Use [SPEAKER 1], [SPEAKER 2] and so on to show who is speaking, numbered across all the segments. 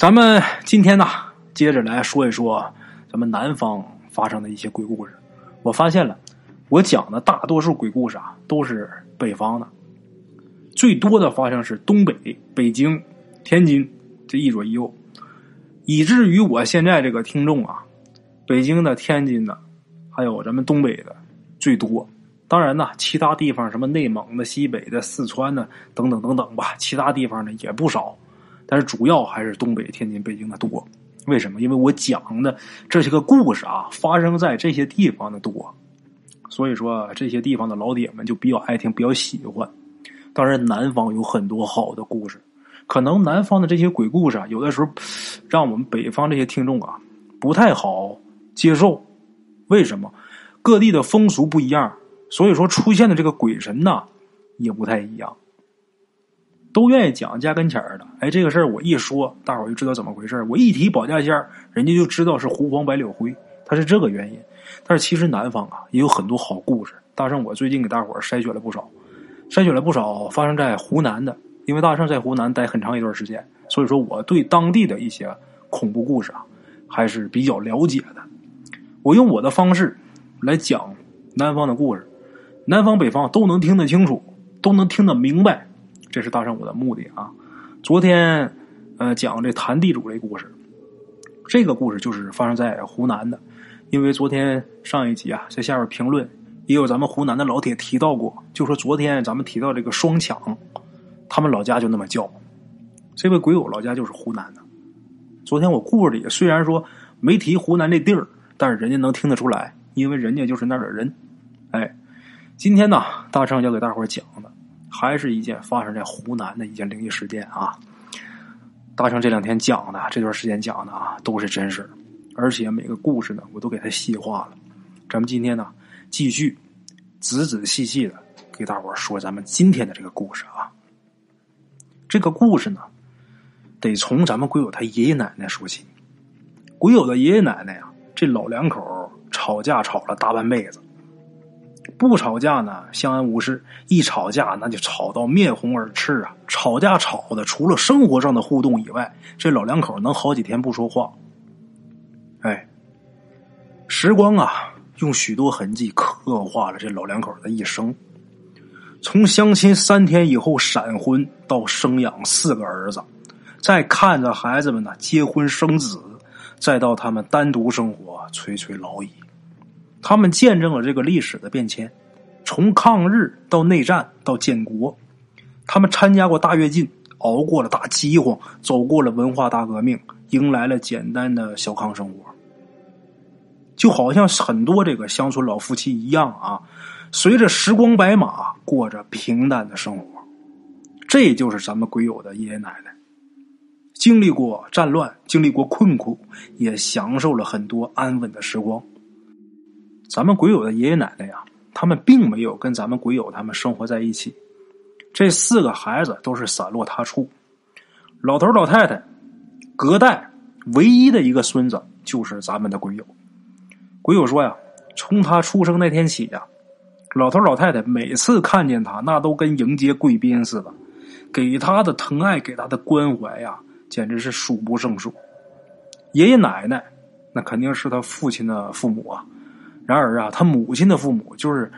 [SPEAKER 1] 咱们今天呢，接着来说一说咱们南方发生的一些鬼故事。我发现了，我讲的大多数鬼故事啊，都是北方的，最多的发生是东北、北京、天津这一左一右，以至于我现在这个听众啊，北京的、天津的，还有咱们东北的最多。当然呢，其他地方什么内蒙的、西北的、四川的等等等等吧，其他地方呢也不少。但是主要还是东北、天津、北京的多，为什么？因为我讲的这些个故事啊，发生在这些地方的多，所以说这些地方的老铁们就比较爱听，比较喜欢。当然，南方有很多好的故事，可能南方的这些鬼故事啊，有的时候让我们北方这些听众啊不太好接受。为什么？各地的风俗不一样，所以说出现的这个鬼神呐也不太一样。都愿意讲家跟前儿的，哎，这个事儿我一说，大伙儿就知道怎么回事儿我一提保家仙儿，人家就知道是湖黄白柳灰，它是这个原因。但是其实南方啊也有很多好故事。大圣，我最近给大伙儿筛选了不少，筛选了不少发生在湖南的，因为大圣在湖南待很长一段时间，所以说我对当地的一些恐怖故事啊还是比较了解的。我用我的方式来讲南方的故事，南方北方都能听得清楚，都能听得明白。这是大圣我的目的啊！昨天，呃，讲这谭地主这故事，这个故事就是发生在湖南的。因为昨天上一集啊，在下边评论也有咱们湖南的老铁提到过，就说昨天咱们提到这个双抢，他们老家就那么叫。这位鬼友老家就是湖南的。昨天我故事里虽然说没提湖南这地儿，但是人家能听得出来，因为人家就是那儿的人。哎，今天呢，大圣要给大伙讲的。还是一件发生在湖南的一件灵异事件啊！大圣这两天讲的这段时间讲的啊，都是真事而且每个故事呢，我都给它细化了。咱们今天呢，继续仔仔细细的给大伙说咱们今天的这个故事啊。这个故事呢，得从咱们鬼友他爷爷奶奶说起。鬼友的爷爷奶奶呀，这老两口吵架吵了大半辈子。不吵架呢，相安无事；一吵架，那就吵到面红耳赤啊！吵架吵的，除了生活上的互动以外，这老两口能好几天不说话。哎，时光啊，用许多痕迹刻画了这老两口的一生。从相亲三天以后闪婚，到生养四个儿子，再看着孩子们呢结婚生子，再到他们单独生活，垂垂老矣。他们见证了这个历史的变迁，从抗日到内战到建国，他们参加过大跃进，熬过了大饥荒，走过了文化大革命，迎来了简单的小康生活。就好像很多这个乡村老夫妻一样啊，随着时光白马，过着平淡的生活。这就是咱们鬼友的爷爷奶奶，经历过战乱，经历过困苦，也享受了很多安稳的时光。咱们鬼友的爷爷奶奶呀，他们并没有跟咱们鬼友他们生活在一起。这四个孩子都是散落他处。老头老太太隔代唯一的一个孙子就是咱们的鬼友。鬼友说呀，从他出生那天起呀，老头老太太每次看见他，那都跟迎接贵宾似的，给他的疼爱，给他的关怀呀，简直是数不胜数。爷爷奶奶那肯定是他父亲的父母啊。然而啊，他母亲的父母就是，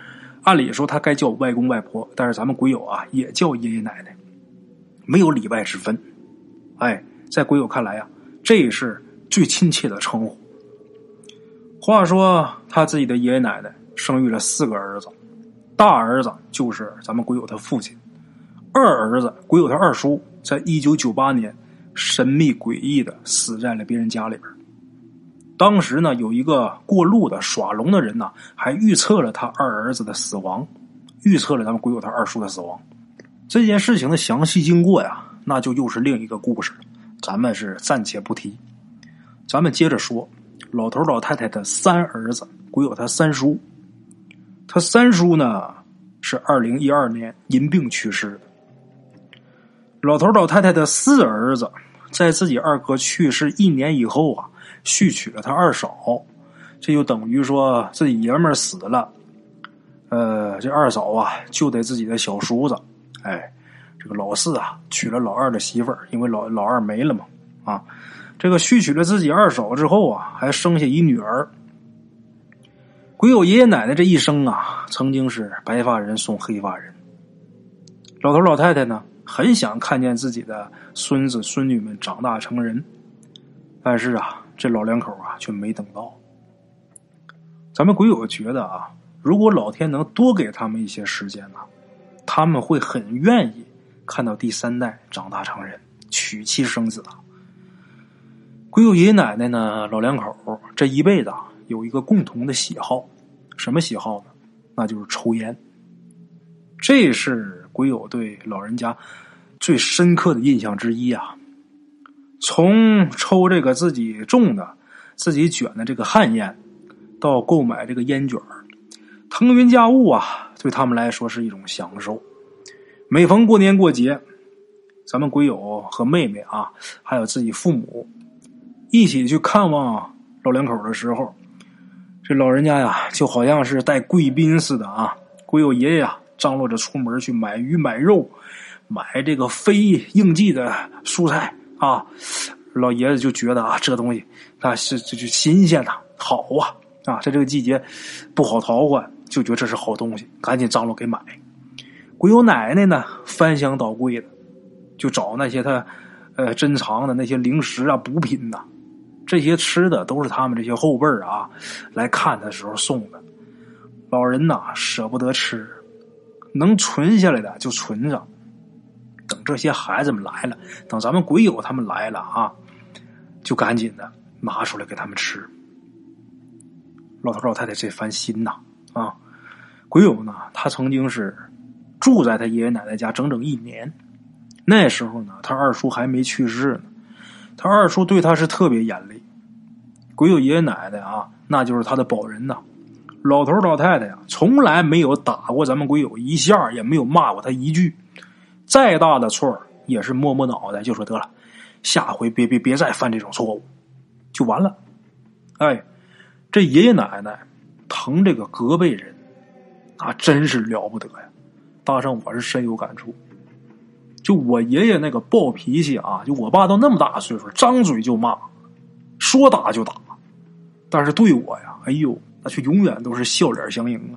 [SPEAKER 1] 按理说他该叫外公外婆，但是咱们鬼友啊也叫爷爷奶奶，没有里外之分。哎，在鬼友看来呀，这是最亲切的称呼。话说他自己的爷爷奶奶生育了四个儿子，大儿子就是咱们鬼友他父亲，二儿子鬼友他二叔，在一九九八年神秘诡异的死在了别人家里边。当时呢，有一个过路的耍龙的人呢，还预测了他二儿子的死亡，预测了咱们鬼友他二叔的死亡。这件事情的详细经过呀，那就又是另一个故事，咱们是暂且不提。咱们接着说，老头老太太的三儿子鬼友他三叔，他三叔呢是二零一二年因病去世的。老头老太太的四儿子，在自己二哥去世一年以后啊。续娶了他二嫂，这就等于说自己爷们儿死了，呃，这二嫂啊就得自己的小叔子，哎，这个老四啊娶了老二的媳妇儿，因为老老二没了嘛，啊。这个续娶了自己二嫂之后啊，还生下一女儿。鬼友爷爷奶奶这一生啊，曾经是白发人送黑发人。老头老太太呢，很想看见自己的孙子孙女们长大成人，但是啊，这老两口啊却没等到。咱们鬼友觉得啊，如果老天能多给他们一些时间呢，他们会很愿意看到第三代长大成人，娶妻生子啊。鬼友爷爷奶奶呢，老两口这一辈子啊，有一个共同的喜好，什么喜好呢？那就是抽烟。这是鬼友对老人家最深刻的印象之一啊。从抽这个自己种的、自己卷的这个旱烟，到购买这个烟卷腾云驾雾啊，对他们来说是一种享受。每逢过年过节，咱们鬼友和妹妹啊，还有自己父母。一起去看望老两口的时候，这老人家呀，就好像是带贵宾似的啊。鬼友爷爷啊，张罗着出门去买鱼、买肉、买这个非应季的蔬菜啊。老爷子就觉得啊，这东西啊是这就新鲜呐，好啊啊，在这个季节不好淘换，就觉得这是好东西，赶紧张罗给买。鬼友奶奶呢，翻箱倒柜的，就找那些他呃珍藏的那些零食啊、补品呐。这些吃的都是他们这些后辈啊来看的时候送的。老人呐舍不得吃，能存下来的就存着，等这些孩子们来了，等咱们鬼友他们来了啊，就赶紧的拿出来给他们吃。老头老太太这番心呐啊，鬼友呢，他曾经是住在他爷爷奶奶家整整一年，那时候呢，他二叔还没去世呢。他二叔对他是特别严厉，鬼友爷爷奶奶啊，那就是他的保人呐。老头老太太呀，从来没有打过咱们鬼友一下，也没有骂过他一句。再大的错也是摸摸脑袋就说得了，下回别别别再犯这种错误，就完了。哎，这爷爷奶奶疼这个隔辈人，那真是了不得呀！大圣，我是深有感触。就我爷爷那个暴脾气啊，就我爸都那么大岁数，张嘴就骂，说打就打，但是对我呀，哎呦，那却永远都是笑脸相迎啊。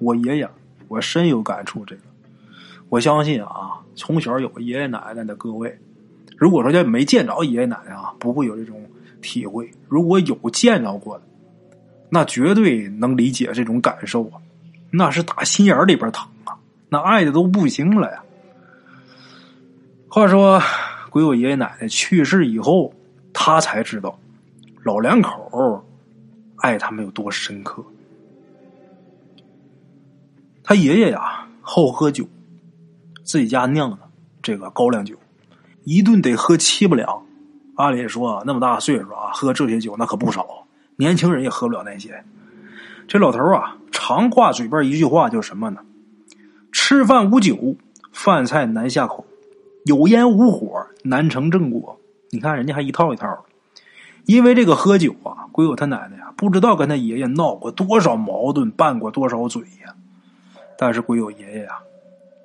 [SPEAKER 1] 我爷爷，我深有感触。这个，我相信啊，从小有爷爷奶奶的各位，如果说要没见着爷爷奶奶啊，不会有这种体会；如果有见着过的，那绝对能理解这种感受啊。那是打心眼里边疼啊，那爱的都不行了呀。话说，鬼友爷爷奶奶去世以后，他才知道老两口爱他们有多深刻。他爷爷呀，好喝酒，自己家酿的这个高粱酒，一顿得喝七八两。按理说，那么大岁数啊，喝这些酒那可不少。年轻人也喝不了那些。这老头啊，常挂嘴边一句话，叫什么呢？吃饭无酒，饭菜难下口。有烟无火难成正果，你看人家还一套一套的。因为这个喝酒啊，鬼友他奶奶呀，不知道跟他爷爷闹过多少矛盾，拌过多少嘴呀。但是鬼友爷爷呀，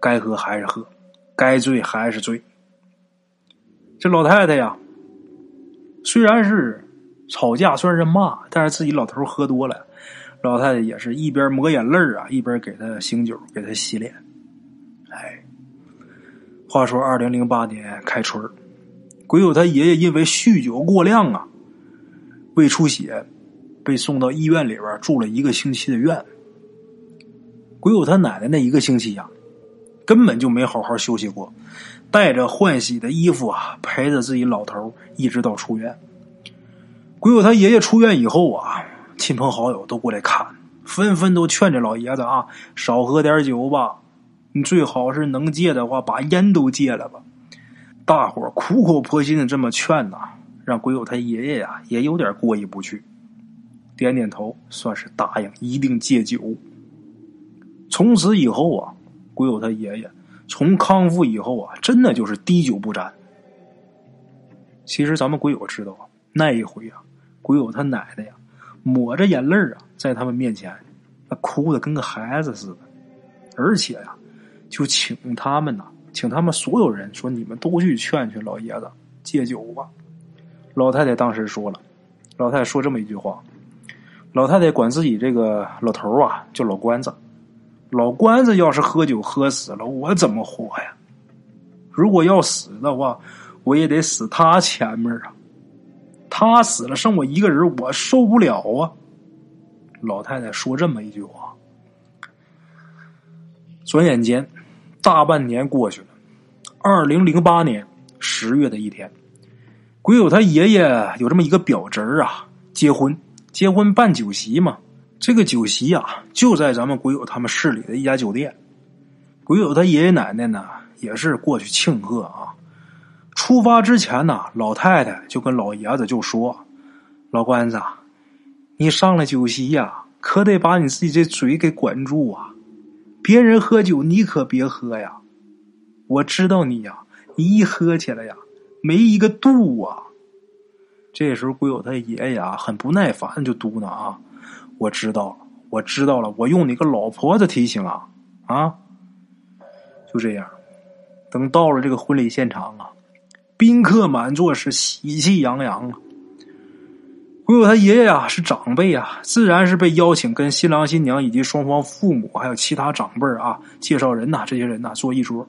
[SPEAKER 1] 该喝还是喝，该醉还是醉。这老太太呀，虽然是吵架，算是骂，但是自己老头喝多了，老太太也是一边抹眼泪啊，一边给他醒酒，给他洗脸。哎。话说，二零零八年开春鬼友他爷爷因为酗酒过量啊，胃出血，被送到医院里边住了一个星期的院。鬼友他奶奶那一个星期呀，根本就没好好休息过，带着换洗的衣服啊，陪着自己老头一直到出院。鬼友他爷爷出院以后啊，亲朋好友都过来看，纷纷都劝这老爷子啊，少喝点酒吧。你最好是能戒的话，把烟都戒了吧。大伙苦口婆心的这么劝呐，让鬼友他爷爷呀也有点过意不去，点点头，算是答应一定戒酒。从此以后啊，鬼友他爷爷从康复以后啊，真的就是滴酒不沾。其实咱们鬼友知道啊，那一回啊，鬼友他奶奶呀，抹着眼泪啊，在他们面前，那哭的跟个孩子似的，而且呀。就请他们呐，请他们所有人说：“你们都去劝劝老爷子，戒酒吧。老太太当时说了，老太太说这么一句话：老太太管自己这个老头啊叫老关子。老关子要是喝酒喝死了，我怎么活呀？如果要死的话，我也得死他前面啊。他死了，剩我一个人，我受不了啊！老太太说这么一句话。转眼间，大半年过去了。二零零八年十月的一天，鬼友他爷爷有这么一个表侄儿啊，结婚，结婚办酒席嘛。这个酒席啊，就在咱们鬼友他们市里的一家酒店。鬼友他爷爷奶奶呢，也是过去庆贺啊。出发之前呢，老太太就跟老爷子就说：“老关子，你上了酒席呀，可得把你自己这嘴给管住啊！别人喝酒，你可别喝呀！我知道你呀，你一喝起来呀，没一个度啊！”这时候，鬼友他爷爷啊，很不耐烦，就嘟囔啊：“我知道了，我知道了，我用你个老婆子提醒啊！”啊，就这样，等到了这个婚礼现场啊。宾客满座，是喜气洋洋啊！鬼友他爷爷呀是长辈啊，自然是被邀请跟新郎新娘以及双方父母还有其他长辈啊、介绍人呐这些人呐坐一桌。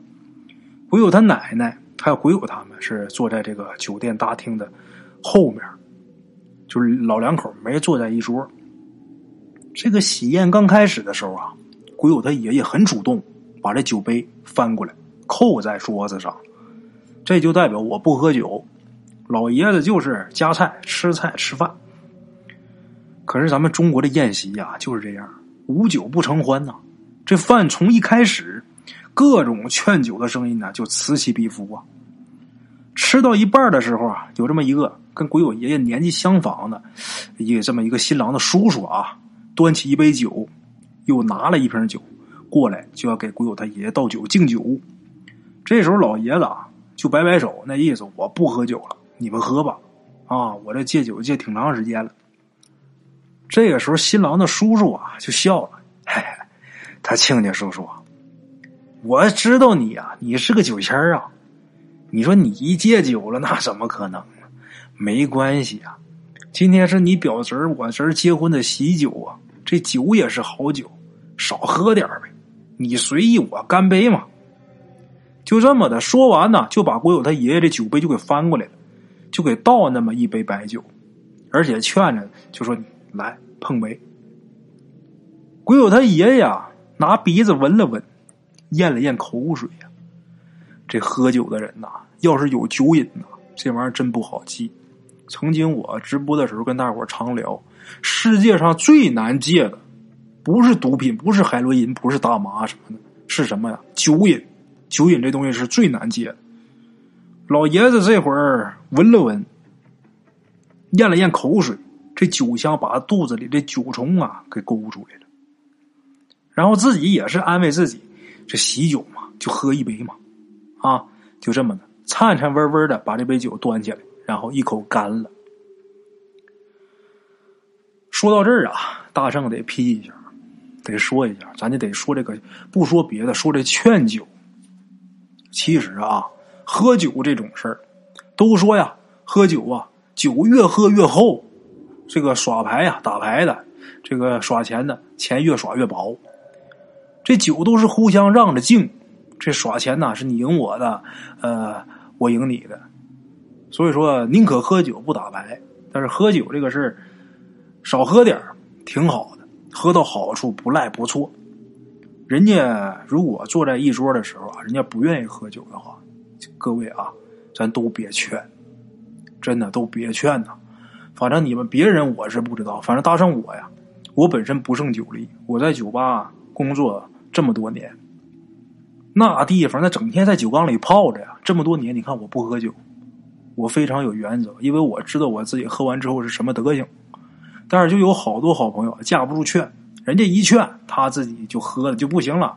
[SPEAKER 1] 鬼友他奶奶还有鬼友他们是坐在这个酒店大厅的后面，就是老两口没坐在一桌。这个喜宴刚开始的时候啊，鬼友他爷爷很主动，把这酒杯翻过来扣在桌子上。这就代表我不喝酒，老爷子就是夹菜吃菜吃饭。可是咱们中国的宴席呀就是这样，无酒不成欢呐。这饭从一开始，各种劝酒的声音呢就此起彼伏啊。吃到一半的时候啊，有这么一个跟鬼友爷爷年纪相仿的，一个这么一个新郎的叔叔啊，端起一杯酒，又拿了一瓶酒过来，就要给鬼友他爷爷倒酒敬酒。这时候老爷子啊。就摆摆手，那意思我不喝酒了，你们喝吧。啊，我这戒酒戒挺长时间了。这个时候，新郎的叔叔啊就笑了，嘿，他亲家叔叔，我知道你呀，你是个酒仙啊。你说你一戒酒了，那怎么可能？没关系啊，今天是你表侄我侄结婚的喜酒啊，这酒也是好酒，少喝点呗。你随意我干杯嘛。就这么的说完呢，就把国友他爷爷的酒杯就给翻过来了，就给倒那么一杯白酒，而且劝着就说：“来碰杯。”国友他爷爷啊拿鼻子闻了闻，咽了咽口水呀。这喝酒的人呐，要是有酒瘾呐，这玩意儿真不好记。曾经我直播的时候跟大伙常聊，世界上最难戒的，不是毒品，不是海洛因，不是大麻什么的，是什么呀？酒瘾。酒瘾这东西是最难戒的。老爷子这会儿闻了闻，咽了咽口水，这酒香把肚子里的酒虫啊给勾出来了。然后自己也是安慰自己，这喜酒嘛，就喝一杯嘛，啊，就这么的，颤颤巍巍的把这杯酒端起来，然后一口干了。说到这儿啊，大圣得批一下，得说一下，咱就得说这个，不说别的，说这劝酒。其实啊，喝酒这种事儿，都说呀，喝酒啊，酒越喝越厚。这个耍牌呀，打牌的，这个耍钱的，钱越耍越薄。这酒都是互相让着敬，这耍钱呐，是你赢我的，呃，我赢你的。所以说，宁可喝酒不打牌。但是喝酒这个事儿，少喝点挺好的，喝到好处不赖不错。人家如果坐在一桌的时候啊，人家不愿意喝酒的话，各位啊，咱都别劝，真的都别劝呐。反正你们别人我是不知道，反正搭上我呀，我本身不胜酒力，我在酒吧工作这么多年，那地方那整天在酒缸里泡着呀，这么多年你看我不喝酒，我非常有原则，因为我知道我自己喝完之后是什么德行。但是就有好多好朋友架不住劝。人家一劝，他自己就喝了就不行了，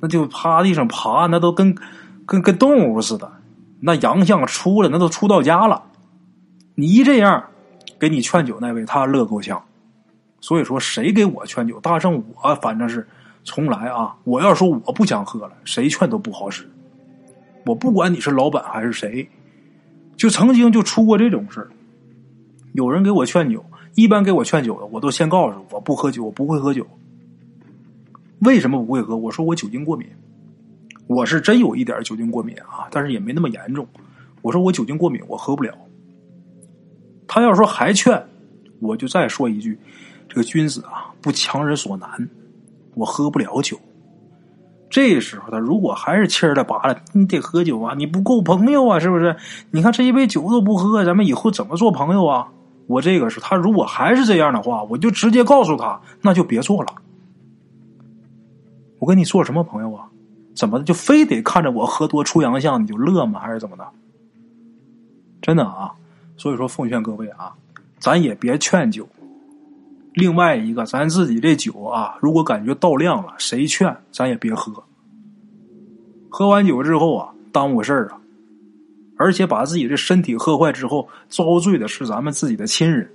[SPEAKER 1] 那就趴地上爬，那都跟跟跟动物似的，那洋相出了，那都出到家了。你一这样，给你劝酒那位他乐够呛。所以说，谁给我劝酒，大圣我反正是从来啊，我要说我不想喝了，谁劝都不好使。我不管你是老板还是谁，就曾经就出过这种事。有人给我劝酒，一般给我劝酒的，我都先告诉我不喝酒，我不会喝酒。为什么不会喝？我说我酒精过敏，我是真有一点酒精过敏啊，但是也没那么严重。我说我酒精过敏，我喝不了。他要说还劝，我就再说一句：这个君子啊，不强人所难，我喝不了酒。这时候他如果还是气儿的拔了，你得喝酒啊，你不够朋友啊，是不是？你看这一杯酒都不喝，咱们以后怎么做朋友啊？我这个是他如果还是这样的话，我就直接告诉他，那就别做了。我跟你做什么朋友啊？怎么的就非得看着我喝多出洋相你就乐吗？还是怎么的？真的啊，所以说奉劝各位啊，咱也别劝酒。另外一个，咱自己这酒啊，如果感觉到量了，谁劝咱也别喝。喝完酒之后啊，耽误事儿啊，而且把自己的身体喝坏之后，遭罪的是咱们自己的亲人。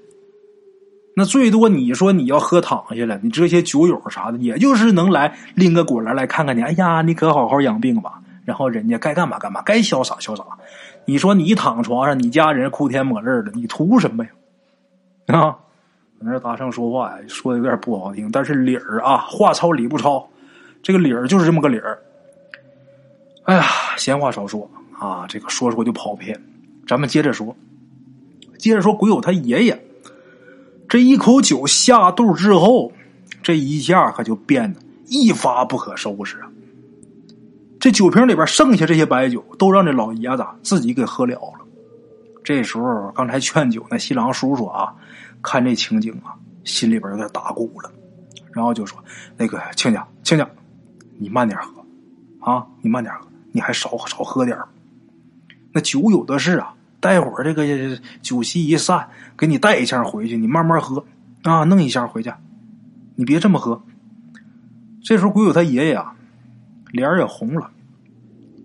[SPEAKER 1] 那最多你说你要喝躺下了，你这些酒友啥的，也就是能来拎个果篮来看看你。哎呀，你可好好养病吧。然后人家该干嘛干嘛，该潇洒潇洒。你说你躺床上，你家人哭天抹泪的，你图什么呀？啊，那大圣说话呀，说的有点不好听，但是理儿啊，话糙理不糙，这个理儿就是这么个理儿。哎呀，闲话少说啊，这个说说就跑偏，咱们接着说，接着说鬼友他爷爷，这一口酒下肚之后，这一下可就变得一发不可收拾啊。这酒瓶里边剩下这些白酒，都让这老爷子自己给喝了了。这时候，刚才劝酒那新郎叔叔啊，看这情景啊，心里边有点打鼓了，然后就说：“那个亲家，亲家，你慢点喝啊，你慢点喝，你还少少喝点那酒有的是啊，待会儿这个酒席一散，给你带一箱回去，你慢慢喝啊，弄一箱回去，你别这么喝。”这时候，鬼友他爷爷啊。脸也红了，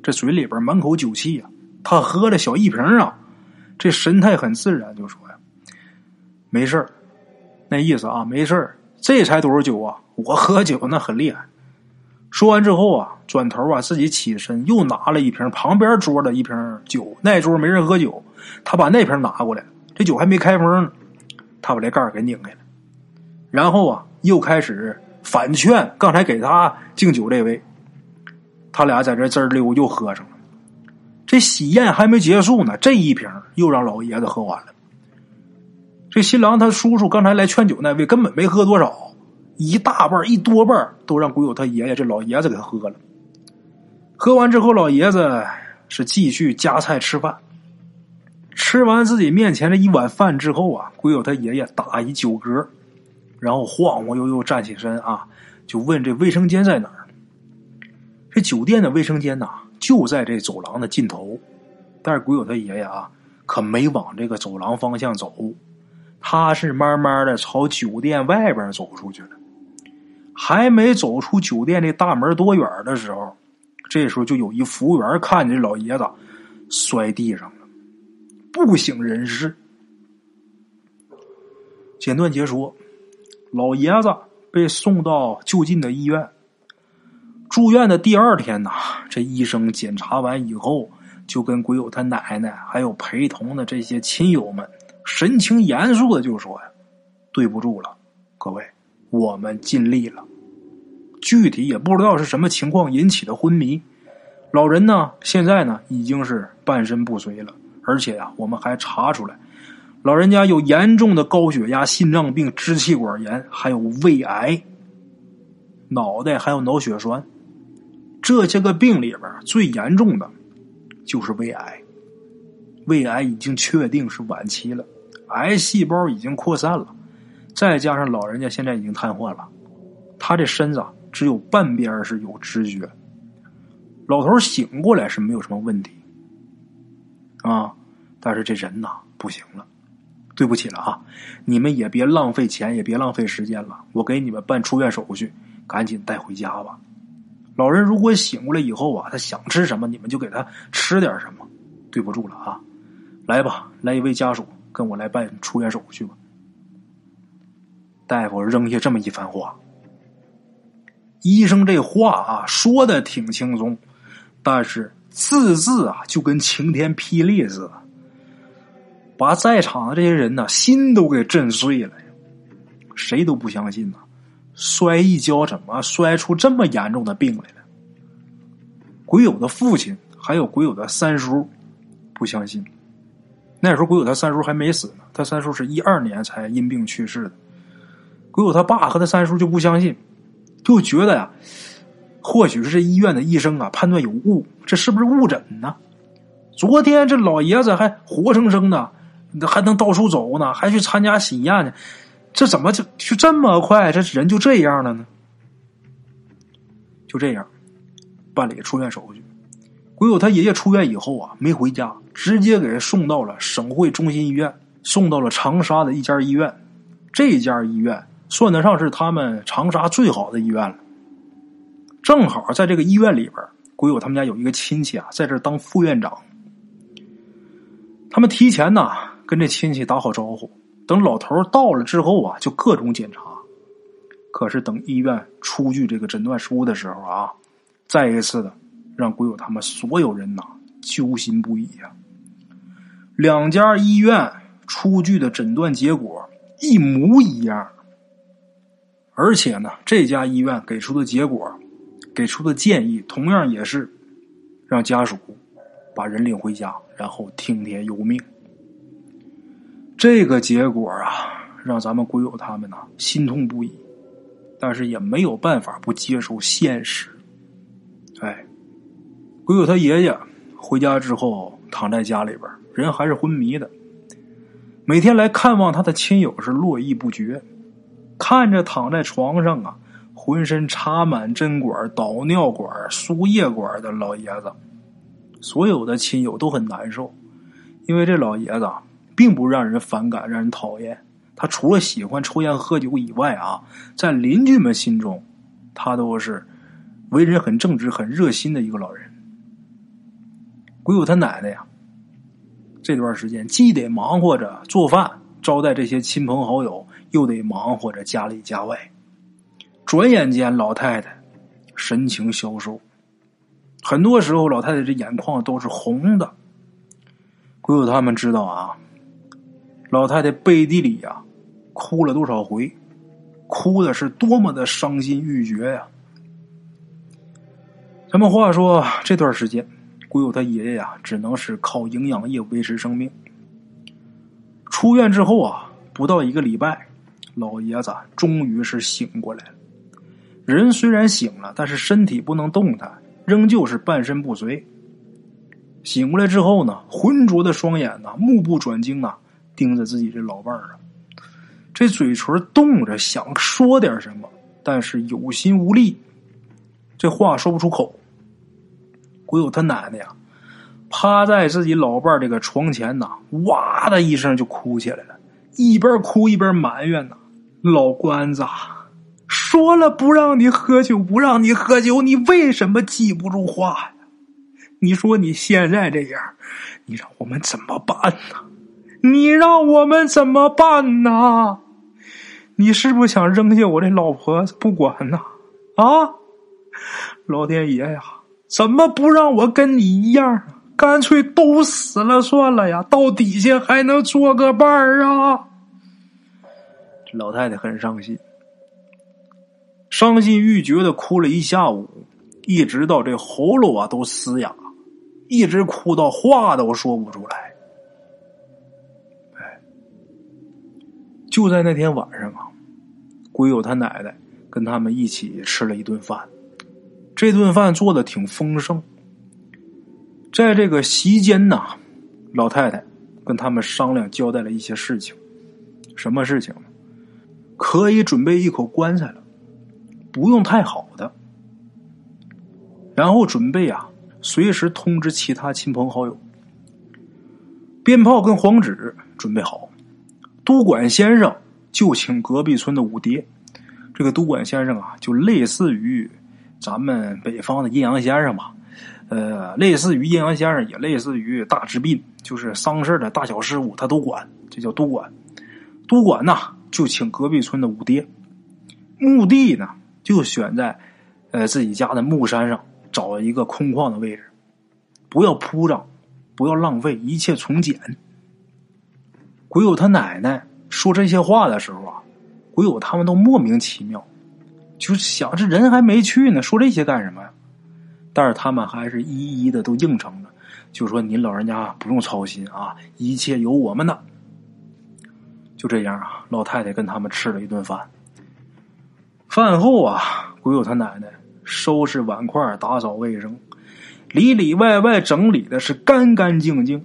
[SPEAKER 1] 这嘴里边满口酒气呀。他喝了小一瓶啊，这神态很自然，就说：“没事那意思啊，没事这才多少酒啊？我喝酒那很厉害。说完之后啊，转头啊，自己起身又拿了一瓶旁边桌的一瓶酒。那桌没人喝酒，他把那瓶拿过来，这酒还没开封呢，他把这盖给拧开了，然后啊，又开始反劝刚才给他敬酒这位。他俩在这滋溜又喝上了，这喜宴还没结束呢，这一瓶又让老爷子喝完了。这新郎他叔叔刚才来劝酒那位根本没喝多少，一大半一多半都让鬼友他爷爷这老爷子给他喝了。喝完之后，老爷子是继续夹菜吃饭。吃完自己面前的一碗饭之后啊，鬼友他爷爷打一酒嗝，然后晃晃悠悠站起身啊，就问这卫生间在哪儿。这酒店的卫生间呐，就在这走廊的尽头。但是鬼友他爷爷啊，可没往这个走廊方向走，他是慢慢的朝酒店外边走出去了。还没走出酒店这大门多远的时候，这时候就有一服务员看见老爷子摔地上了，不省人事。简短结说，老爷子被送到就近的医院。住院的第二天呐，这医生检查完以后，就跟鬼友他奶奶还有陪同的这些亲友们，神情严肃的就说呀：“对不住了，各位，我们尽力了。具体也不知道是什么情况引起的昏迷，老人呢现在呢已经是半身不遂了，而且呀，我们还查出来，老人家有严重的高血压、心脏病、支气管炎，还有胃癌，脑袋还有脑血栓。”这些个病里边最严重的，就是胃癌。胃癌已经确定是晚期了，癌细胞已经扩散了，再加上老人家现在已经瘫痪了，他这身子只有半边是有知觉。老头醒过来是没有什么问题，啊，但是这人呐不行了。对不起了啊，你们也别浪费钱，也别浪费时间了，我给你们办出院手续，赶紧带回家吧。老人如果醒过来以后啊，他想吃什么，你们就给他吃点什么。对不住了啊，来吧，来一位家属跟我来办出院手续吧。大夫扔下这么一番话，医生这话啊说的挺轻松，但是字字啊就跟晴天霹雳似的。把在场的这些人呢心都给震碎了，谁都不相信呐，摔一跤怎么摔出这么严重的病来了？鬼友的父亲还有鬼友的三叔不相信，那时候鬼友他三叔还没死呢，他三叔是一二年才因病去世的。鬼友他爸和他三叔就不相信，就觉得呀，或许是这医院的医生啊判断有误，这是不是误诊呢？昨天这老爷子还活生生的，还能到处走呢，还去参加喜宴呢，这怎么就就这么快，这人就这样了呢？就这样办理出院手续。鬼友他爷爷出院以后啊，没回家，直接给人送到了省会中心医院，送到了长沙的一家医院。这家医院。算得上是他们长沙最好的医院了。正好在这个医院里边，鬼友他们家有一个亲戚啊，在这当副院长。他们提前呢跟这亲戚打好招呼，等老头到了之后啊，就各种检查。可是等医院出具这个诊断书的时候啊，再一次的让鬼友他们所有人呐揪心不已呀。两家医院出具的诊断结果一模一样。而且呢，这家医院给出的结果，给出的建议，同样也是让家属把人领回家，然后听天由命。这个结果啊，让咱们鬼友他们呢心痛不已，但是也没有办法不接受现实。哎，鬼友他爷爷回家之后，躺在家里边，人还是昏迷的。每天来看望他的亲友是络绎不绝。看着躺在床上啊，浑身插满针管、导尿管、输液管的老爷子，所有的亲友都很难受，因为这老爷子并不让人反感、让人讨厌。他除了喜欢抽烟喝酒以外啊，在邻居们心中，他都是为人很正直、很热心的一个老人。鬼友他奶奶呀，这段时间既得忙活着做饭。招待这些亲朋好友，又得忙活着家里家外。转眼间，老太太神情消瘦，很多时候，老太太这眼眶都是红的。鬼友他们知道啊，老太太背地里呀，哭了多少回，哭的是多么的伤心欲绝呀。咱们话说，这段时间，鬼友他爷爷呀，只能是靠营养液维持生命。出院之后啊，不到一个礼拜，老爷子终于是醒过来了。人虽然醒了，但是身体不能动弹，仍旧是半身不遂。醒过来之后呢，浑浊的双眼呐，目不转睛啊，盯着自己这老伴儿啊。这嘴唇动着，想说点什么，但是有心无力，这话说不出口。我有他奶奶呀。趴在自己老伴这个床前呐，哇的一声就哭起来了，一边哭一边埋怨呐：“老关子，说了不让你喝酒，不让你喝酒，你为什么记不住话呀？你说你现在这样，你让我们怎么办呢？你让我们怎么办呢？你是不是想扔下我这老婆子不管呢？啊，老天爷呀，怎么不让我跟你一样？”干脆都死了算了呀，到底下还能做个伴儿啊！老太太很伤心，伤心欲绝的哭了一下午，一直到这喉咙啊都嘶哑，一直哭到话都说不出来。哎，就在那天晚上啊，鬼友他奶奶跟他们一起吃了一顿饭，这顿饭做的挺丰盛。在这个席间呢，老太太跟他们商量交代了一些事情。什么事情？可以准备一口棺材了，不用太好的。然后准备啊，随时通知其他亲朋好友。鞭炮跟黄纸准备好。都管先生就请隔壁村的五爹。这个都管先生啊，就类似于咱们北方的阴阳先生吧。呃，类似于阴阳先生，也类似于大治病，就是丧事的大小事务，他都管，这叫督管。督管呢，就请隔壁村的五爹，墓地呢就选在呃自己家的墓山上，找一个空旷的位置，不要铺张，不要浪费，一切从简。鬼友他奶奶说这些话的时候啊，鬼友他们都莫名其妙，就想这人还没去呢，说这些干什么呀？但是他们还是一一的都应承了，就说您老人家不用操心啊，一切有我们呢。就这样啊，老太太跟他们吃了一顿饭。饭后啊，鬼友他奶奶收拾碗筷、打扫卫生，里里外外整理的是干干净净。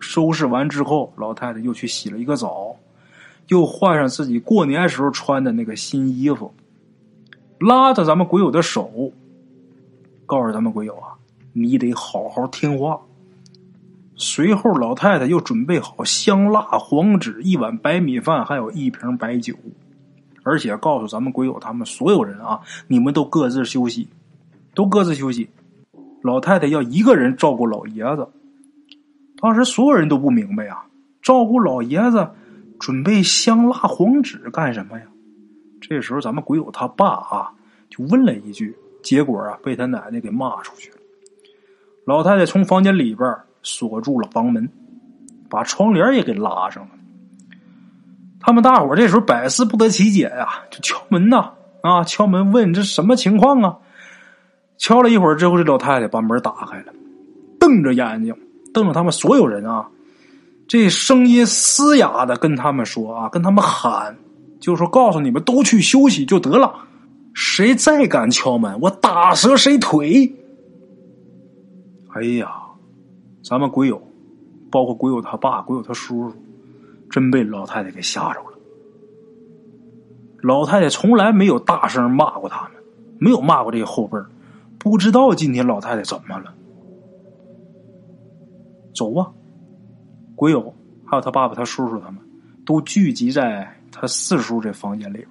[SPEAKER 1] 收拾完之后，老太太又去洗了一个澡，又换上自己过年时候穿的那个新衣服，拉着咱们鬼友的手。告诉咱们鬼友啊，你得好好听话。随后，老太太又准备好香蜡、黄纸、一碗白米饭，还有一瓶白酒，而且告诉咱们鬼友他们所有人啊，你们都各自休息，都各自休息。老太太要一个人照顾老爷子。当时所有人都不明白啊，照顾老爷子，准备香蜡、黄纸干什么呀？这时候，咱们鬼友他爸啊，就问了一句。结果啊，被他奶奶给骂出去了。老太太从房间里边锁住了房门，把窗帘也给拉上了。他们大伙这时候百思不得其解呀，就敲门呐，啊，敲门问这什么情况啊？敲了一会儿之后，这老太太把门打开了，瞪着眼睛，瞪着他们所有人啊，这声音嘶哑的跟他们说啊，跟他们喊，就说告诉你们都去休息就得了。谁再敢敲门，我打折谁腿！哎呀，咱们鬼友，包括鬼友他爸、鬼友他叔叔，真被老太太给吓着了。老太太从来没有大声骂过他们，没有骂过这些后辈不知道今天老太太怎么了。走啊！鬼友还有他爸爸、他叔叔他们，都聚集在他四叔这房间里边。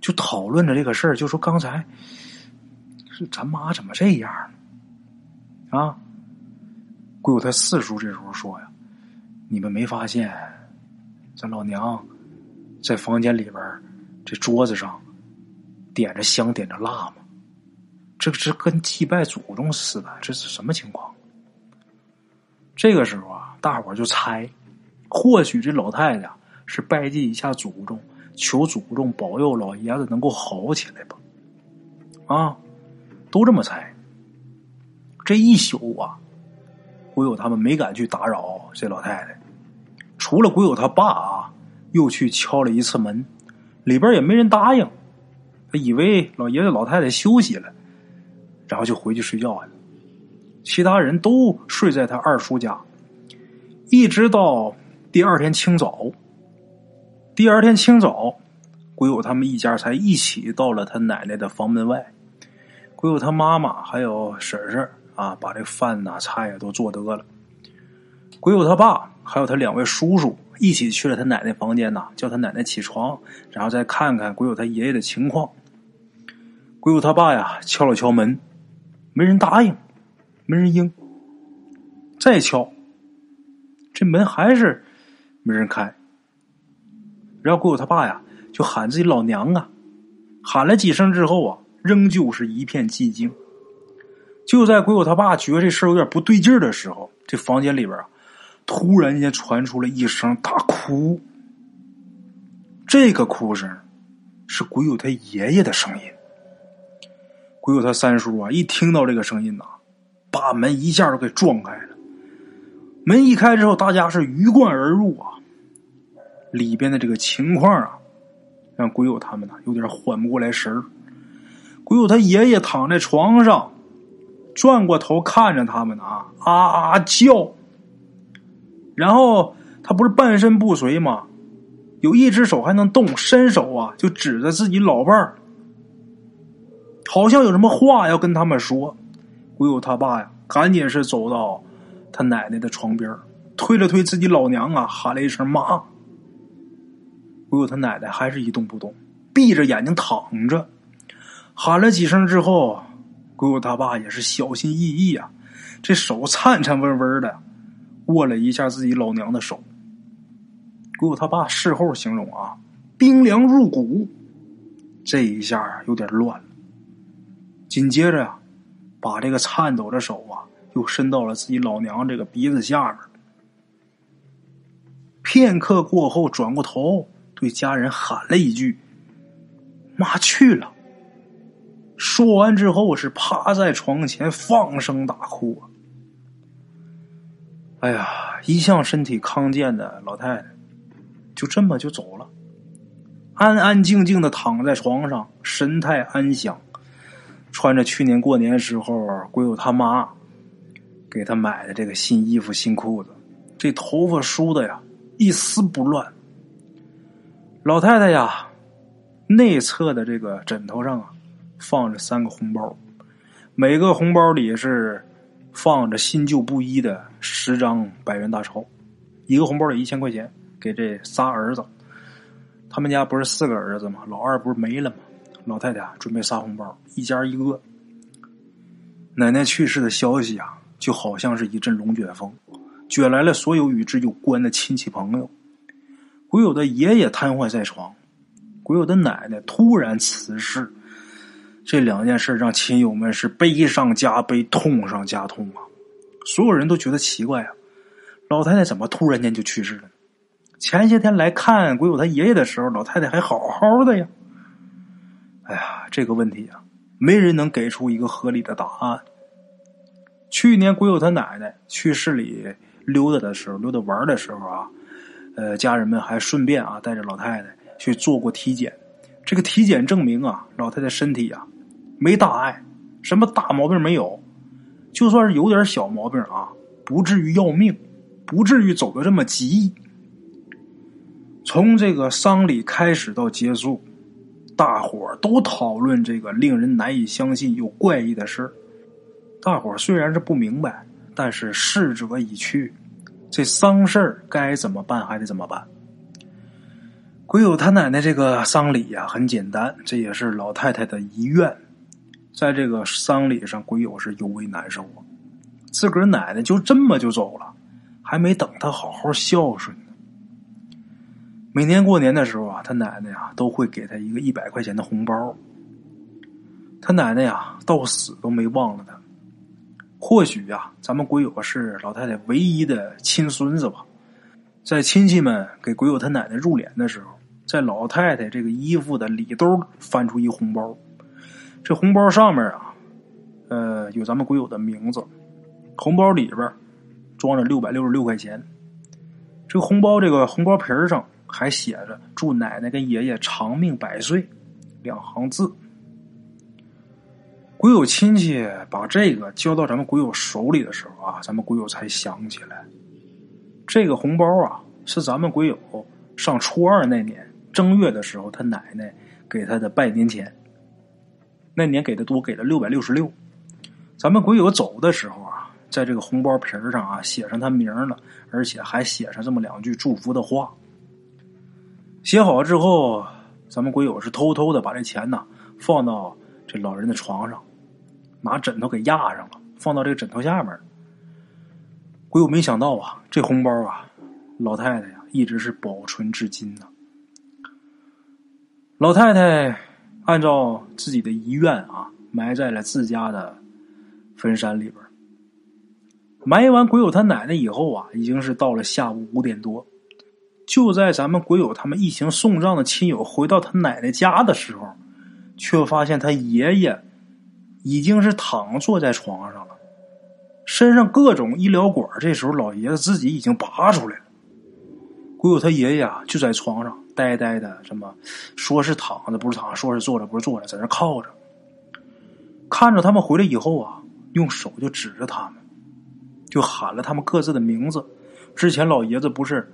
[SPEAKER 1] 就讨论着这个事儿，就说刚才是咱妈怎么这样呢？啊，鬼友他四叔这时候说呀：“你们没发现咱老娘在房间里边这桌子上点着香、点着蜡吗？这是跟祭拜祖宗似的，这是什么情况？”这个时候啊，大伙就猜，或许这老太太是拜祭一下祖宗。求祖宗保佑老爷子能够好起来吧，啊，都这么猜。这一宿啊，鬼友他们没敢去打扰这老太太，除了鬼友他爸啊，又去敲了一次门，里边也没人答应。他以为老爷子老太太休息了，然后就回去睡觉了。其他人都睡在他二叔家，一直到第二天清早。第二天清早，鬼友他们一家才一起到了他奶奶的房门外。鬼友他妈妈还有婶婶啊，把这饭呐、菜呀都做得了。鬼友他爸还有他两位叔叔一起去了他奶奶房间呐，叫他奶奶起床，然后再看看鬼友他爷爷的情况。鬼友他爸呀，敲了敲门，没人答应，没人应。再敲，这门还是没人开。然后鬼友他爸呀，就喊自己老娘啊，喊了几声之后啊，仍旧是一片寂静。就在鬼友他爸觉得这事儿有点不对劲的时候，这房间里边啊，突然间传出了一声大哭。这个哭声是鬼友他爷爷的声音。鬼友他三叔啊，一听到这个声音呐，把门一下都给撞开了。门一开之后，大家是鱼贯而入啊。里边的这个情况啊，让鬼友他们呢有点缓不过来神儿。鬼友他爷爷躺在床上，转过头看着他们呢啊啊啊叫。然后他不是半身不遂吗？有一只手还能动，伸手啊就指着自己老伴儿，好像有什么话要跟他们说。鬼友他爸呀，赶紧是走到他奶奶的床边推了推自己老娘啊，喊了一声妈。鬼友他奶奶还是一动不动，闭着眼睛躺着，喊了几声之后，鬼友他爸也是小心翼翼啊，这手颤颤巍巍的握了一下自己老娘的手。鬼友他爸事后形容啊，冰凉入骨，这一下有点乱了。紧接着呀，把这个颤抖的手啊，又伸到了自己老娘这个鼻子下面。片刻过后，转过头对家人喊了一句：“妈去了。”说完之后，是趴在床前放声大哭啊！哎呀，一向身体康健的老太太，就这么就走了，安安静静的躺在床上，神态安详，穿着去年过年时候鬼友他妈给他买的这个新衣服、新裤子，这头发梳的呀一丝不乱。老太太呀，内侧的这个枕头上啊。放着三个红包，每个红包里是放着新旧不一的十张百元大钞，一个红包里一千块钱给这仨儿子。他们家不是四个儿子吗？老二不是没了吗？老太太准备撒红包，一家一个。奶奶去世的消息啊，就好像是一阵龙卷风，卷来了所有与之有关的亲戚朋友。鬼友的爷爷瘫痪在床，鬼友的奶奶突然辞世。这两件事让亲友们是悲上加悲，痛上加痛啊！所有人都觉得奇怪啊，老太太怎么突然间就去世了？前些天来看鬼友他爷爷的时候，老太太还好好的呀。哎呀，这个问题啊，没人能给出一个合理的答案。去年鬼友他奶奶去市里溜达的时候，溜达玩的时候啊，呃，家人们还顺便啊带着老太太去做过体检。这个体检证明啊，老太太身体啊。没大碍，什么大毛病没有，就算是有点小毛病啊，不至于要命，不至于走的这么急。从这个丧礼开始到结束，大伙儿都讨论这个令人难以相信又怪异的事大伙儿虽然是不明白，但是逝者已去，这丧事儿该怎么办还得怎么办。鬼友他奶奶这个丧礼呀，很简单，这也是老太太的遗愿。在这个丧礼上，鬼友是尤为难受啊！自个儿奶奶就这么就走了，还没等他好好孝顺呢。每年过年的时候啊，他奶奶呀都会给他一个一百块钱的红包。他奶奶呀到死都没忘了他。或许呀，咱们鬼友是老太太唯一的亲孙子吧。在亲戚们给鬼友他奶奶入殓的时候，在老太太这个衣服的里兜翻出一红包。这红包上面啊，呃，有咱们鬼友的名字。红包里边装着六百六十六块钱。这红包，这个红包皮上还写着“祝奶奶跟爷爷长命百岁”两行字。鬼友亲戚把这个交到咱们鬼友手里的时候啊，咱们鬼友才想起来，这个红包啊，是咱们鬼友上初二那年正月的时候，他奶奶给他的拜年钱。那年给的多，给了六百六十六。咱们鬼友走的时候啊，在这个红包皮上啊写上他名了，而且还写上这么两句祝福的话。写好之后，咱们鬼友是偷偷的把这钱呢放到这老人的床上，拿枕头给压上了，放到这个枕头下面。鬼友没想到啊，这红包啊，老太太呀一直是保存至今呢。老太太。按照自己的遗愿啊，埋在了自家的坟山里边。埋完鬼友他奶奶以后啊，已经是到了下午五点多。就在咱们鬼友他们一行送葬的亲友回到他奶奶家的时候，却发现他爷爷已经是躺坐在床上了，身上各种医疗管这时候老爷子自己已经拔出来了。鬼友他爷爷啊，就在床上。呆呆的，什么说是躺着不是躺，说是坐着不是坐着，在那靠着，看着他们回来以后啊，用手就指着他们，就喊了他们各自的名字。之前老爷子不是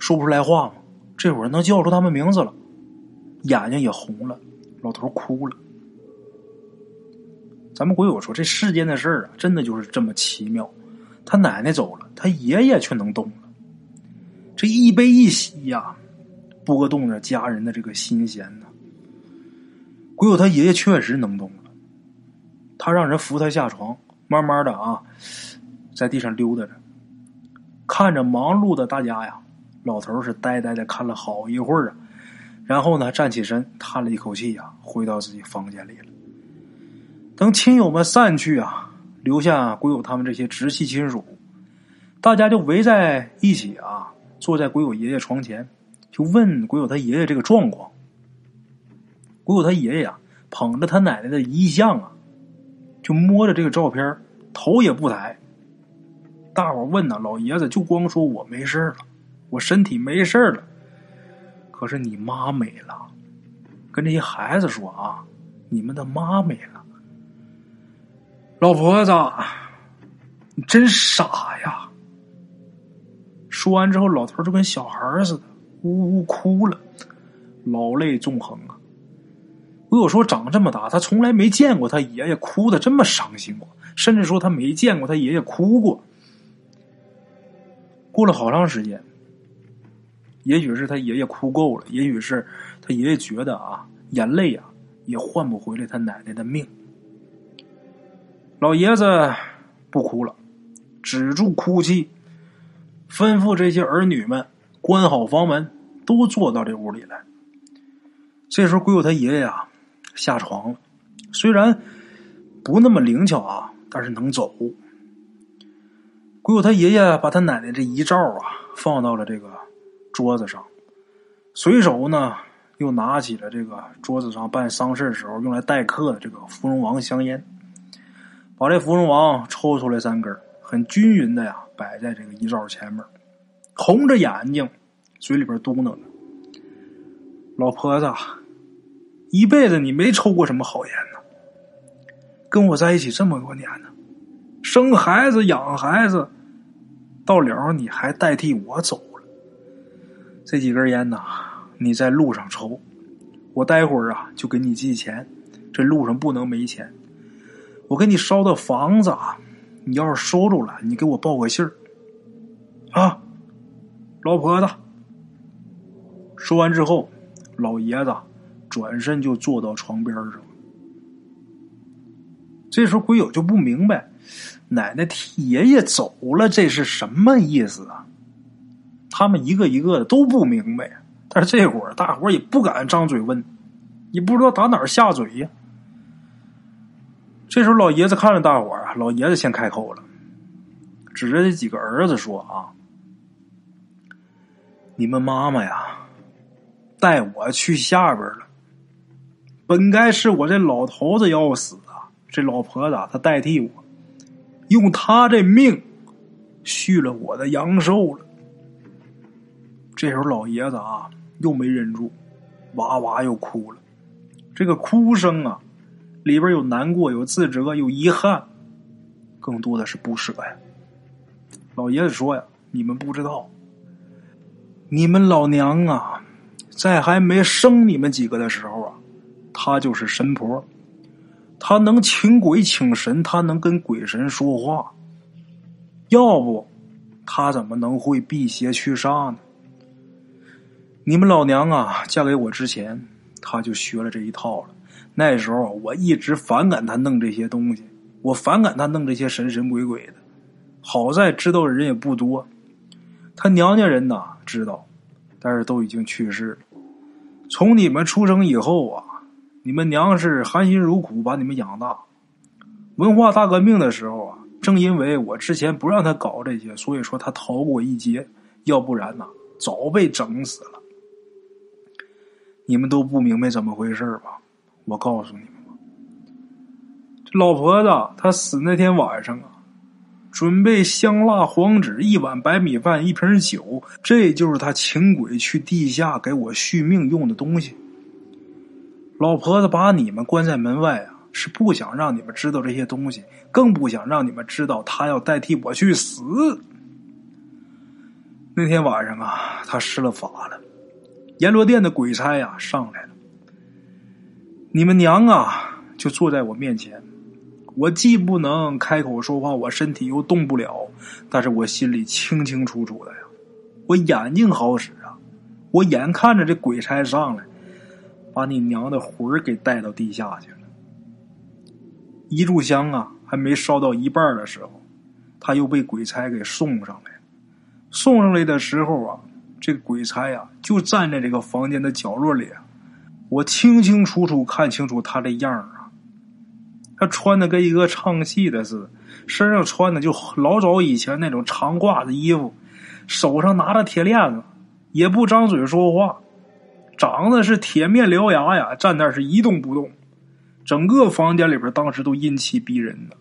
[SPEAKER 1] 说不出来话吗？这会儿能叫出他们名字了，眼睛也红了，老头哭了。咱们鬼友说，这世间的事儿啊，真的就是这么奇妙。他奶奶走了，他爷爷却能动了，这一悲一喜呀。拨动着家人的这个心弦呢。鬼友他爷爷确实能动了，他让人扶他下床，慢慢的啊，在地上溜达着，看着忙碌的大家呀，老头是呆呆的看了好一会儿啊，然后呢，站起身，叹了一口气呀，回到自己房间里了。等亲友们散去啊，留下鬼友他们这些直系亲属，大家就围在一起啊，坐在鬼友爷爷床前，就问鬼友他爷爷这个状况。鬼友他爷爷啊，捧着他奶奶的遗像啊，就摸着这个照片，头也不抬。大伙问呢，老爷子就光说我没事了，我身体没事了。可是你妈没了，跟这些孩子说啊，你们的妈没了。老婆子，你真傻呀！说完之后，老头就跟小孩似的，呜呜哭了，老泪纵横啊。我有说长这么大，他从来没见过他爷爷哭的这么伤心过，甚至说他没见过他爷爷哭过。过了好长时间，也许是他爷爷哭够了，也许是他爷爷觉得啊，眼泪啊也换不回来他奶奶的命。老爷子不哭了，止住哭泣，吩咐这些儿女们关好房门，都坐到这屋里来。这时候，鬼友他爷爷啊下床了，虽然不那么灵巧啊，但是能走。鬼友他爷爷把他奶奶这遗照啊放到了这个桌子上，随手呢又拿起了这个桌子上办丧事时候用来待客的这个芙蓉王香烟，把这芙蓉王抽出来三根，很均匀的呀摆在这个遗照前面，红着眼睛，嘴里边嘟囔着：“老婆子，一辈子你没抽过什么好烟呢，跟我在一起这么多年呢，生孩子养孩子。”到了，你还代替我走了。这几根烟呐，你在路上抽，我待会儿啊就给你寄钱。这路上不能没钱，我给你烧的房子啊，你要是收着了，你给我报个信儿啊，老婆子。说完之后，老爷子转身就坐到床边上。这时候鬼友就不明白。奶奶替爷爷走了，这是什么意思啊？他们一个一个的都不明白，但是这会儿大伙儿也不敢张嘴问，也不知道打哪儿下嘴呀。这时候老爷子看着大伙儿啊，老爷子先开口了，指着这几个儿子说：“啊，你们妈妈呀，带我去下边了。本该是我这老头子要死啊，这老婆子她代替我。”用她这命续了我的阳寿了。这时候老爷子啊又没忍住，哇哇又哭了。这个哭声啊，里边有难过，有自责，有遗憾，更多的是不舍呀。老爷子说呀：“你们不知道，你们老娘啊，在还没生你们几个的时候啊，她就是神婆。”他能请鬼请神，他能跟鬼神说话。要不，他怎么能会辟邪驱煞呢？你们老娘啊，嫁给我之前，他就学了这一套了。那时候我一直反感他弄这些东西，我反感他弄这些神神鬼鬼的。好在知道的人也不多，他娘家人呐知道，但是都已经去世了。从你们出生以后啊。你们娘是含辛茹苦把你们养大，文化大革命的时候啊，正因为我之前不让他搞这些，所以说他逃过一劫，要不然呐，早被整死了。你们都不明白怎么回事吧？我告诉你们吧，这老婆子她死那天晚上啊，准备香蜡黄纸一碗白米饭一瓶酒，这就是他请鬼去地下给我续命用的东西。老婆子把你们关在门外啊，是不想让你们知道这些东西，更不想让你们知道他要代替我去死。那天晚上啊，他施了法了，阎罗殿的鬼差呀上来了。你们娘啊，就坐在我面前，我既不能开口说话，我身体又动不了，但是我心里清清楚楚的呀，我眼睛好使啊，我眼看着这鬼差上来。把你娘的魂儿给带到地下去了。一炷香啊，还没烧到一半的时候，他又被鬼差给送上来。送上来的时候啊，这鬼差呀，就站在这个房间的角落里啊。我清清楚楚看清楚他的样儿啊，他穿的跟一个唱戏的似的，身上穿的就老早以前那种长褂子衣服，手上拿着铁链子，也不张嘴说话，长得是铁面獠牙呀，站那是一动不动。整个房间里边当时都阴气逼人呢，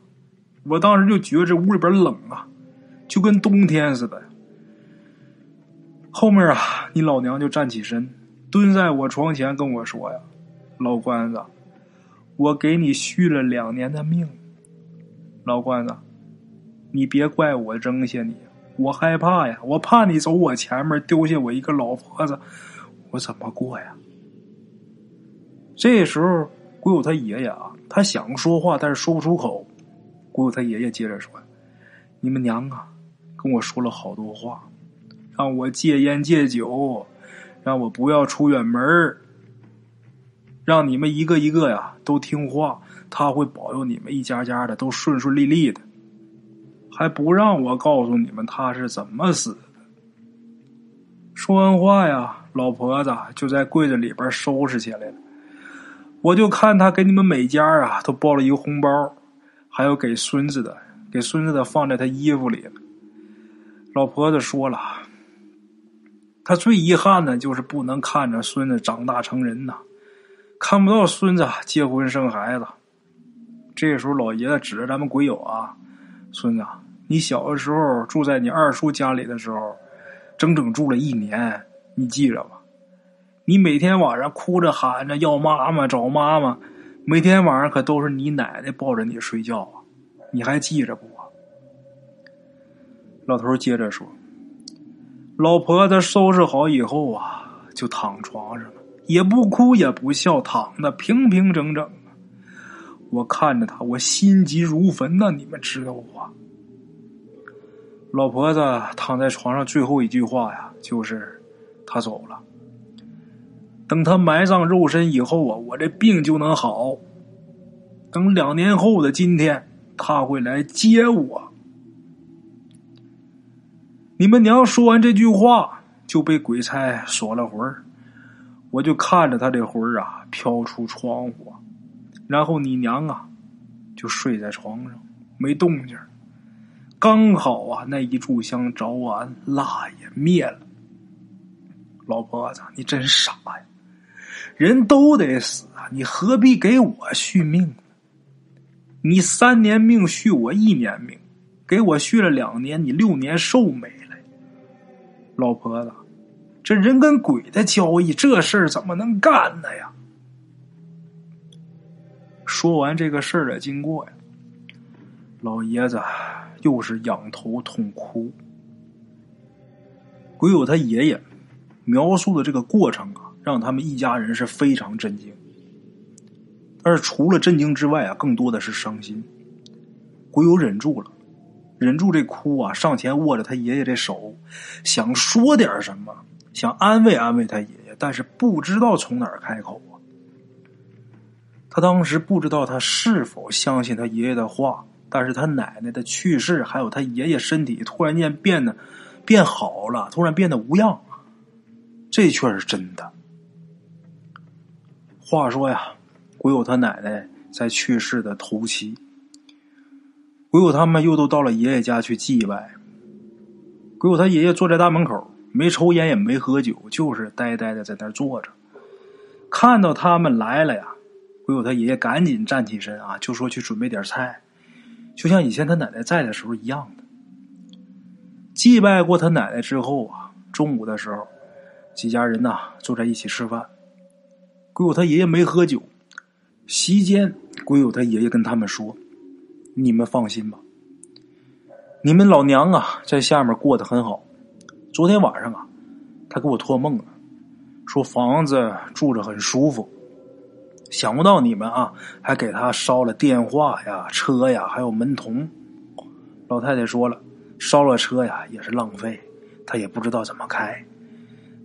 [SPEAKER 1] 我当时就觉着这屋里边冷啊，就跟冬天似的。后面啊，你老娘就站起身，蹲在我床前跟我说呀：“老关子，我给你续了两年的命。老关子，你别怪我扔下你，我害怕呀，我怕你走我前面丢下我一个老婆子，我怎么过呀？”这时候。鬼友他爷爷啊，他想说话，但是说不出口。鬼友他爷爷接着说：“你们娘啊，跟我说了好多话，让我戒烟戒酒，让我不要出远门让你们一个一个呀都听话，他会保佑你们一家家的都顺顺利利的，还不让我告诉你们他是怎么死的。”说完话呀，老婆子就在柜子里边收拾起来了。我就看他给你们每家啊都包了一个红包，还有给孙子的，给孙子的放在他衣服里了。老婆子说了，他最遗憾的就是不能看着孙子长大成人呐，看不到孙子结婚生孩子。这时候老爷子指着咱们鬼友啊，孙子，你小的时候住在你二叔家里的时候，整整住了一年，你记着吧。你每天晚上哭着喊着要妈妈找妈妈，每天晚上可都是你奶奶抱着你睡觉啊！你还记着不？老头接着说：“老婆子收拾好以后啊，就躺床上了，也不哭也不笑，躺的平平整整我看着他，我心急如焚呐！你们知道不？老婆子躺在床上，最后一句话呀，就是他走了。”等他埋葬肉身以后啊，我这病就能好。等两年后的今天，他会来接我。你们娘说完这句话，就被鬼差锁了魂儿。我就看着他这魂儿啊飘出窗户，然后你娘啊就睡在床上没动静。刚好啊那一炷香着完，蜡也灭了。老婆子，你真傻呀！人都得死啊！你何必给我续命呢？你三年命续我一年命，给我续了两年，你六年寿没了。老婆子，这人跟鬼的交易，这事儿怎么能干呢呀？说完这个事儿的经过呀，老爷子又是仰头痛哭。鬼友他爷爷描述的这个过程啊。让他们一家人是非常震惊，但是除了震惊之外啊，更多的是伤心。鬼友忍住了，忍住这哭啊，上前握着他爷爷这手，想说点什么，想安慰安慰他爷爷，但是不知道从哪儿开口啊。他当时不知道他是否相信他爷爷的话，但是他奶奶的去世，还有他爷爷身体突然间变得变好了，突然变得无恙，这却是真的。话说呀，鬼友他奶奶在去世的头七，鬼友他们又都到了爷爷家去祭拜。鬼友他爷爷坐在大门口，没抽烟也没喝酒，就是呆呆的在那坐着。看到他们来了呀，鬼友他爷爷赶紧站起身啊，就说去准备点菜，就像以前他奶奶在的时候一样的。祭拜过他奶奶之后啊，中午的时候，几家人呐坐在一起吃饭。鬼友他爷爷没喝酒，席间，鬼友他爷爷跟他们说：“你们放心吧，你们老娘啊，在下面过得很好。昨天晚上啊，他给我托梦了，说房子住着很舒服。想不到你们啊，还给他烧了电话呀、车呀，还有门童。老太太说了，烧了车呀也是浪费，他也不知道怎么开。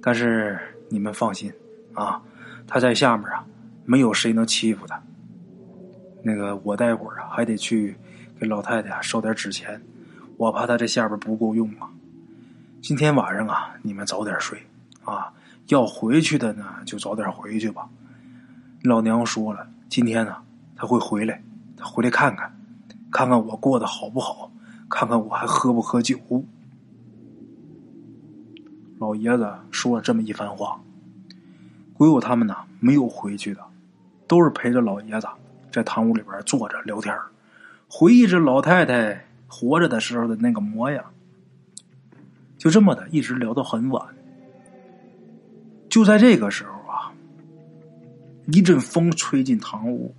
[SPEAKER 1] 但是你们放心啊。”他在下面啊，没有谁能欺负他。那个，我待会儿啊还得去给老太太烧点纸钱，我怕她这下边不够用啊。今天晚上啊，你们早点睡啊，要回去的呢就早点回去吧。老娘说了，今天呢他会回来，他回来看看，看看我过得好不好，看看我还喝不喝酒。老爷子说了这么一番话。鬼友他们呢没有回去的，都是陪着老爷子在堂屋里边坐着聊天回忆着老太太活着的时候的那个模样。就这么的，一直聊到很晚。就在这个时候啊，一阵风吹进堂屋，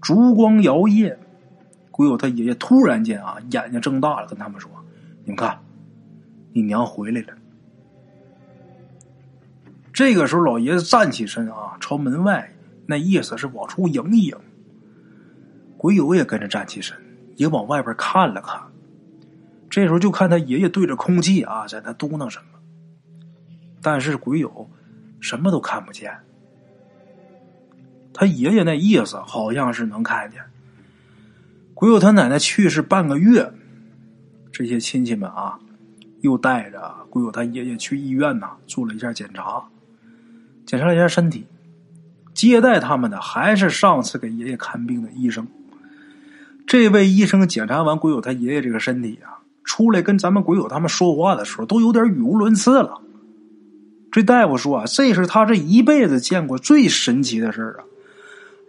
[SPEAKER 1] 烛光摇曳。鬼友他爷爷突然间啊，眼睛睁大了，跟他们说：“你们看，你娘回来了。”这个时候，老爷子站起身啊，朝门外，那意思是往出迎一迎。鬼友也跟着站起身，也往外边看了看。这时候就看他爷爷对着空气啊，在那嘟囔什么，但是鬼友什么都看不见。他爷爷那意思好像是能看见。鬼友他奶奶去世半个月，这些亲戚们啊，又带着鬼友他爷爷去医院呐，做了一下检查。检查了一下身体，接待他们的还是上次给爷爷看病的医生。这位医生检查完鬼友他爷爷这个身体啊，出来跟咱们鬼友他们说话的时候，都有点语无伦次了。这大夫说啊，这是他这一辈子见过最神奇的事啊！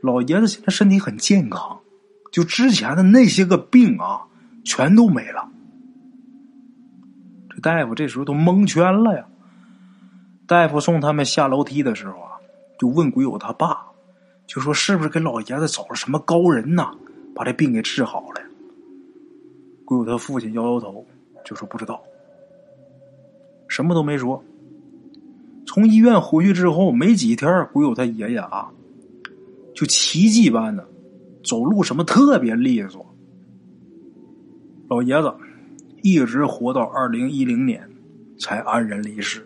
[SPEAKER 1] 老爷子现在身体很健康，就之前的那些个病啊，全都没了。这大夫这时候都蒙圈了呀。大夫送他们下楼梯的时候啊，就问鬼友他爸，就说是不是给老爷子找了什么高人呐，把这病给治好了？鬼友他父亲摇摇头，就说不知道，什么都没说。从医院回去之后没几天，鬼友他爷爷啊，就奇迹般的走路什么特别利索。老爷子一直活到二零一零年才安然离世。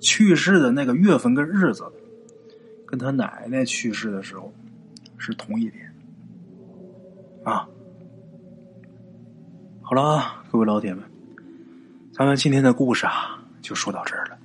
[SPEAKER 1] 去世的那个月份跟日子，跟他奶奶去世的时候是同一天啊。好了，各位老铁们，咱们今天的故事啊就说到这儿了。